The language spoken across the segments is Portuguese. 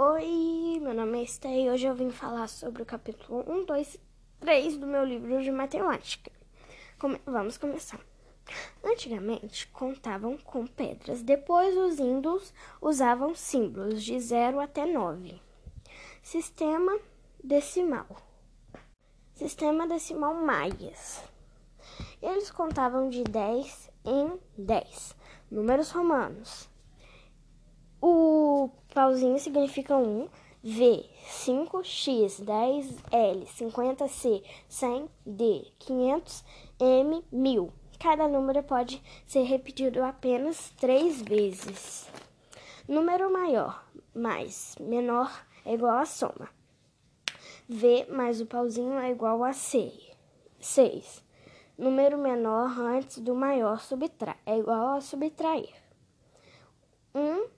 Oi, meu nome é Esther e hoje eu vim falar sobre o capítulo 1, 2, 3 do meu livro de matemática. Come vamos começar. Antigamente contavam com pedras, depois os índios usavam símbolos de 0 até 9. Sistema decimal. Sistema decimal maias. Eles contavam de 10 em 10. Números romanos. O pauzinho significa 1, V, 5, X, 10, L, 50, C, 100, D, 500, M, 1000. Cada número pode ser repetido apenas três vezes. Número maior mais menor é igual a soma. V mais o pauzinho é igual a C. 6. Número menor antes do maior subtrai, é igual a subtrair. 1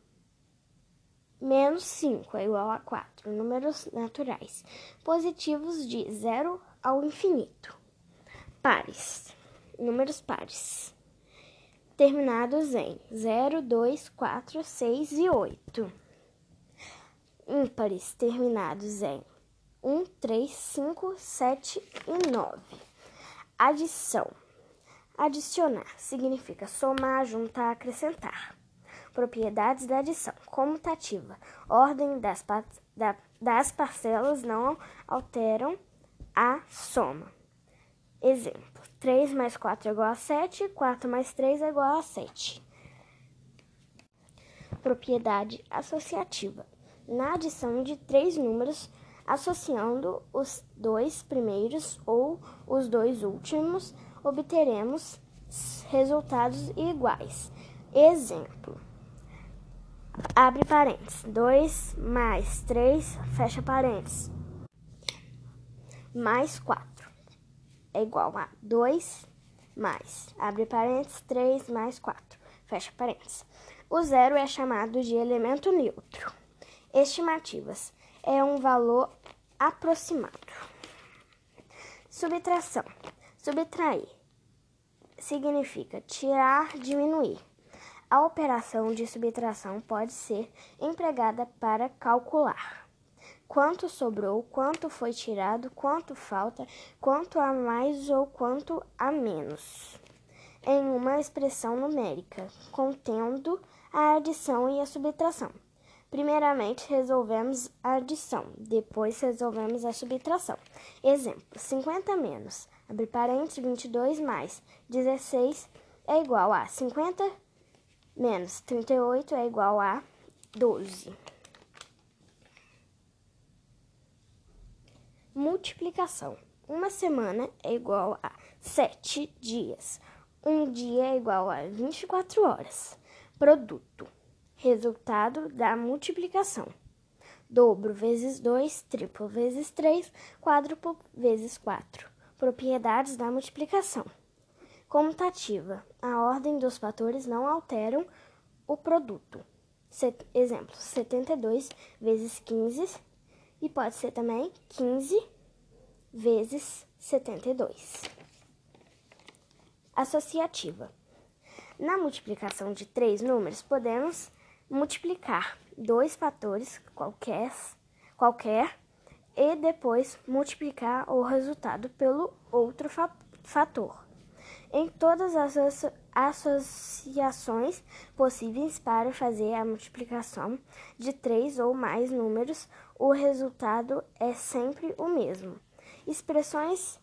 menos 5 é igual a 4. Números naturais. Positivos de 0 ao infinito. Pares. Números pares. Terminados em 0, 2, 4, 6 e 8. Ímpares terminados em 1, 3, 5, 7 e 9. Adição. Adicionar significa somar, juntar, acrescentar. Propriedades da adição comutativa. Ordem das, da, das parcelas não alteram a soma. Exemplo: 3 mais 4 é igual a 7, 4 mais 3 é igual a 7. Propriedade associativa. Na adição de três números, associando os dois primeiros ou os dois últimos, obteremos resultados iguais. Exemplo: abre parênteses, 2 mais 3, fecha parênteses, mais 4 é igual a 2 mais, abre parênteses, 3 mais 4, fecha parênteses. O zero é chamado de elemento neutro. Estimativas é um valor aproximado. Subtração. Subtrair significa tirar, diminuir. A operação de subtração pode ser empregada para calcular quanto sobrou, quanto foi tirado, quanto falta, quanto a mais ou quanto a menos, em uma expressão numérica, contendo a adição e a subtração. Primeiramente, resolvemos a adição, depois resolvemos a subtração. Exemplo: 50 menos, abre parênteses, 22 mais 16 é igual a 50 menos 38 é igual a 12. Multiplicação. Uma semana é igual a 7 dias. Um dia é igual a 24 horas. Produto. Resultado da multiplicação. Dobro vezes 2, triplo vezes 3, quádruplo vezes 4. Propriedades da multiplicação. Comutativa. A ordem dos fatores não alteram o produto. Set, exemplo, 72 vezes 15 e pode ser também 15 vezes 72. Associativa. Na multiplicação de três números, podemos multiplicar dois fatores qualquer, qualquer e depois multiplicar o resultado pelo outro fator em todas as associações possíveis para fazer a multiplicação de três ou mais números, o resultado é sempre o mesmo. Expressões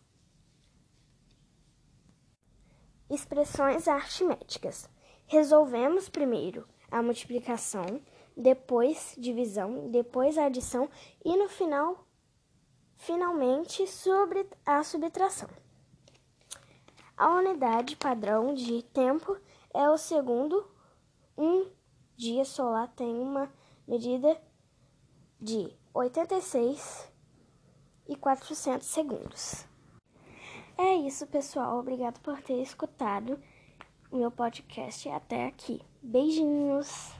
Expressões aritméticas. Resolvemos primeiro a multiplicação, depois divisão, depois a adição e no final finalmente sobre a subtração. A unidade padrão de tempo é o segundo. Um dia solar tem uma medida de 86 e 400 segundos. É isso, pessoal. Obrigado por ter escutado meu podcast até aqui. Beijinhos!